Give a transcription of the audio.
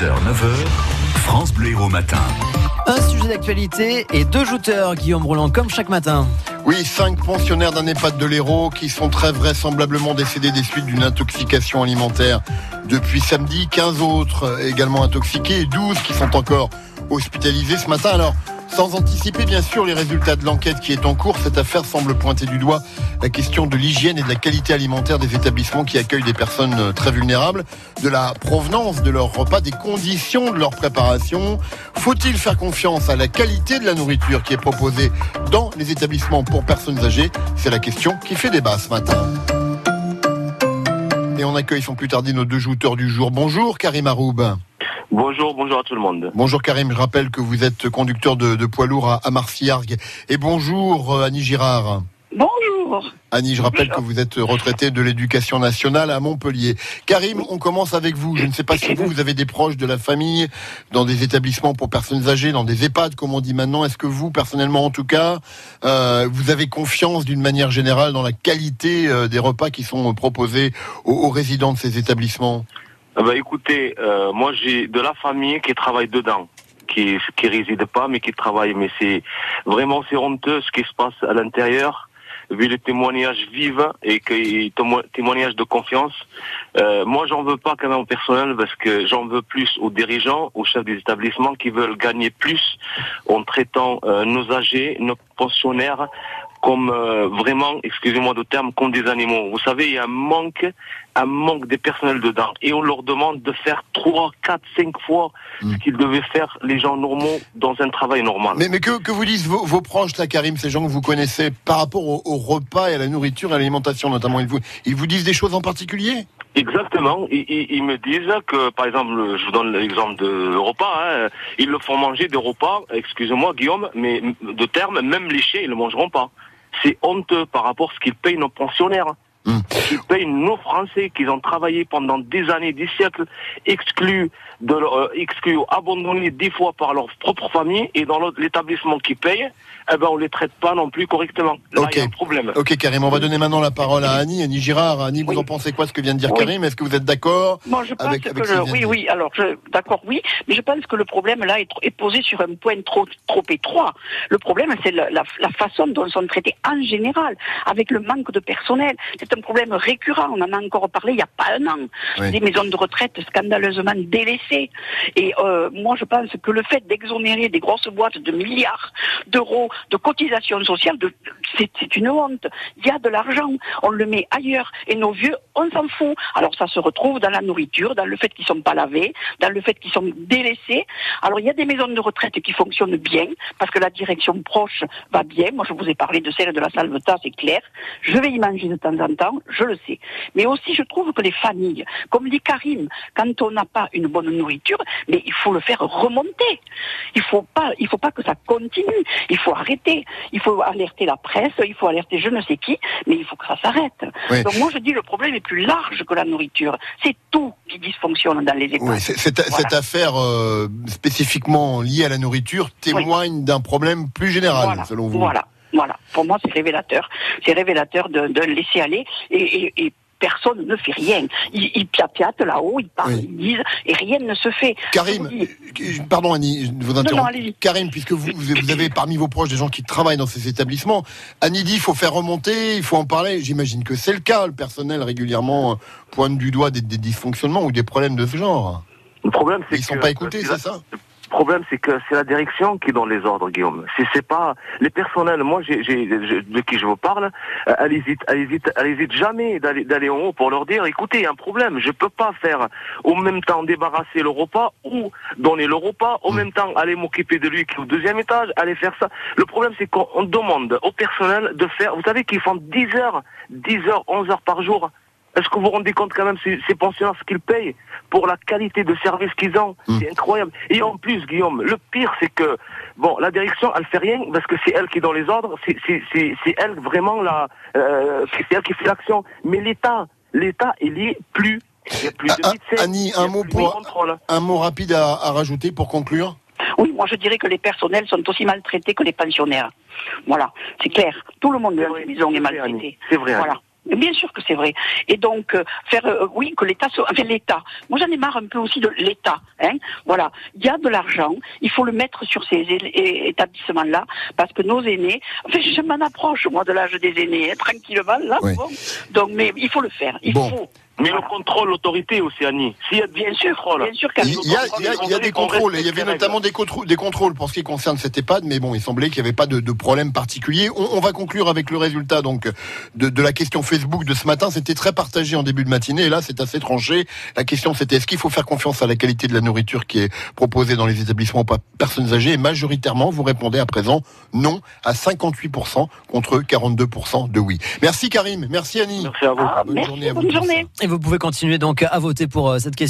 6h, 9h, France Bleu Héros Matin. Un sujet d'actualité et deux jouteurs, Guillaume Roland, comme chaque matin. Oui, cinq pensionnaires d'un EHPAD de l'Hérault qui sont très vraisemblablement décédés des suites d'une intoxication alimentaire depuis samedi. 15 autres également intoxiqués et 12 qui sont encore hospitalisés ce matin. Alors, sans anticiper bien sûr les résultats de l'enquête qui est en cours, cette affaire semble pointer du doigt la question de l'hygiène et de la qualité alimentaire des établissements qui accueillent des personnes euh, très vulnérables, de la provenance de leurs repas, des conditions de leur préparation. Faut-il faire confiance à la qualité de la nourriture qui est proposée dans les établissements pour personnes âgées? C'est la question qui fait débat ce matin. Et on accueille sans plus tarder nos deux jouteurs du jour. Bonjour Karim Aroub. Bonjour, bonjour à tout le monde. Bonjour Karim, je rappelle que vous êtes conducteur de, de poids lourd à, à Marciargues. Et bonjour euh, Annie Girard. Bonjour. Annie, je rappelle que vous êtes retraité de l'éducation nationale à Montpellier. Karim, on commence avec vous. Je ne sais pas si vous, vous avez des proches de la famille dans des établissements pour personnes âgées, dans des EHPAD, comme on dit maintenant. Est-ce que vous, personnellement en tout cas, euh, vous avez confiance d'une manière générale dans la qualité euh, des repas qui sont proposés aux, aux résidents de ces établissements? Bah écoutez, euh, moi j'ai de la famille qui travaille dedans, qui qui réside pas mais qui travaille. Mais c'est vraiment c'est honteux ce qui se passe à l'intérieur, vu les témoignages vifs et que témo- témoignages de confiance. Euh, moi j'en veux pas quand même au personnel parce que j'en veux plus aux dirigeants, aux chefs des établissements qui veulent gagner plus en traitant euh, nos âgés, nos pensionnaires comme euh, vraiment, excusez-moi de terme, comme des animaux. Vous savez, il y a un manque, un manque des personnels dedans. Et on leur demande de faire trois, quatre, cinq fois ce qu'ils devaient faire les gens normaux dans un travail normal. Mais, mais que, que vous disent vos, vos proches, là, Karim, ces gens que vous connaissez, par rapport au, au repas et à la nourriture et à l'alimentation notamment, ils vous, ils vous disent des choses en particulier? Exactement. Ils, ils- ils me disent que, par exemple, je vous donne l'exemple de repas, hein, ils le font manger des repas, excusez-moi Guillaume, mais de terme, même léchés, ils ne le mangeront pas. C'est honteux par rapport à ce qu'ils payent nos pensionnaires. Hmm. Qu'ils payent nos Français, qu'ils ont travaillé pendant des années, des siècles, exclus, de, leur- euh, exclus, abandonnés des fois par leur propre famille, et dans l'autre- l'établissement qui paye, eh ben on les traite pas non plus correctement. Là, il y a Ok. un problème. Ok, Karim, on va donner maintenant la parole à Annie. Annie Girard. Annie, vous Oui. en pensez quoi ce que vient de dire Oui. Karim? Est-ce que vous êtes d'accord Moi, je pense Avec- que avec vient oui, oui. Alors, je, d'accord, oui, mais je pense que le problème là est, posé sur un point trop, trop étroit. Le problème, c'est la, la, la façon dont sont traités en général, avec le manque de personnel. C'est un problème récurrent. On en a encore parlé il n'y a pas un an. Oui. Des maisons de retraite scandaleusement délaissées. Et euh, moi, je pense que le fait d'exonérer des grosses boîtes de milliards d'euros de cotisations sociales, de, c'est, c'est une honte. Il y a de l'argent, on le met ailleurs. Et nos vieux, on s'en fout. Alors ça se retrouve dans la nourriture, dans le fait qu'ils sont pas lavés, dans le fait qu'ils sont délaissés. Alors il y a des maisons de retraite qui fonctionnent bien, parce que la direction proche va bien. Moi, je vous ai parlé de celle de la Salvetat, c'est clair. Je vais y manger de temps en temps, je le sais. Mais aussi, je trouve que les familles, comme dit Karim, quand on n'a pas une bonne nourriture, mais il faut le faire remonter. Il faut pas, il faut pas que ça continue. Il faut arrêter. Il faut alerter la presse, il faut alerter je ne sais qui, mais il faut que ça s'arrête. Oui. Donc moi, je dis le problème est plus large que la nourriture. C'est tout qui dysfonctionne dans les. Oui, c'est- cette, Voilà. cette affaire euh, spécifiquement liée à la nourriture témoigne d'un problème plus général, voilà, selon vous. Voilà. Pour moi, c'est révélateur. C'est révélateur de, de laisser aller et, et, et personne ne fait rien. Ils, ils piapiatent là-haut, ils parlent, Oui. ils disent et rien ne se fait. Karim, dis- euh, pardon Annie, je vous interromps. non. Karim, puisque vous, avez parmi vos proches des gens qui travaillent dans ces établissements, Annie dit il faut faire remonter, il faut en parler. J'imagine que c'est le cas. Le personnel régulièrement euh, pointe du doigt des, des dysfonctionnements ou des problèmes de ce genre. Le problème, c'est Ils sont que- pas écoutés, c'est ça? Le problème, c'est que c'est la direction qui donne les ordres, Guillaume. C'est, c'est pas les personnels. Moi, j'ai, de qui je vous parle, euh, elle hésite, elle hésite, elle hésite jamais d'aller, d'aller en haut pour leur dire, écoutez, il y a un problème. Je peux pas faire au même temps débarrasser le repas ou donner le repas, au Mm. même temps aller m'occuper de lui qui est au deuxième étage, aller faire ça. Le problème, c'est qu'on on demande au personnel de faire. Vous savez qu'ils font 10 heures, 10 heures, 11 heures par jour. Est-ce que vous vous rendez compte quand même ces, ces pensionnaires ce qu'ils payent pour la qualité de service qu'ils ont Mm. C'est incroyable. Et en plus, Guillaume, le pire c'est que bon, la direction elle fait rien parce que c'est elle qui donne les ordres, c'est c'est c'est c'est elle vraiment la euh, c'est elle qui fait l'action. Mais l'État, l'État il y est plus. Il y a plus de Ah, ah, médecins, Annie, il y a un mot plus pour-. Un mot rapide à, à rajouter pour conclure? Oui, moi je dirais que les personnels sont aussi maltraités que les pensionnaires. Voilà, c'est clair. Tout le monde dans vrai, les maisons est c'est vrai, maltraité. C'est vrai, Annie. Voilà. Bien sûr que c'est vrai. Et donc euh, faire euh, oui que l'État soit enfin l'État. Moi j'en ai marre un peu aussi de l'État. Hein voilà, il y a de l'argent, il faut le mettre sur ces établissements là parce que nos aînés. Enfin je m'en approche moi de l'âge des aînés hein, tranquillement là. Oui. Bon. Donc mais il faut le faire. Il Bon. faut. Mais le contrôle, l'autorité, Océanie. S'il y a Bien sûr, contrôles, bien sûr Il y a, il y a- il y a des contrôles, il y avait notamment des, contr- des contrôles pour ce qui concerne cet EHPAD, mais bon, il semblait qu'il n'y avait pas de, de problème particulier. On, on va conclure avec le résultat donc de, de la question Facebook de ce matin. C'était très partagé en début de matinée, et là c'est assez tranché. La question c'était est-ce qu'il faut faire confiance à la qualité de la nourriture qui est proposée dans les établissements pour personnes âgées? Et majoritairement, vous répondez à présent non à 58% contre 42% de oui. Merci Karim, merci Annie. Merci à vous. Ah, Bonne merci, journée à vous bonne journée. Vous pouvez continuer donc à voter pour euh, cette question.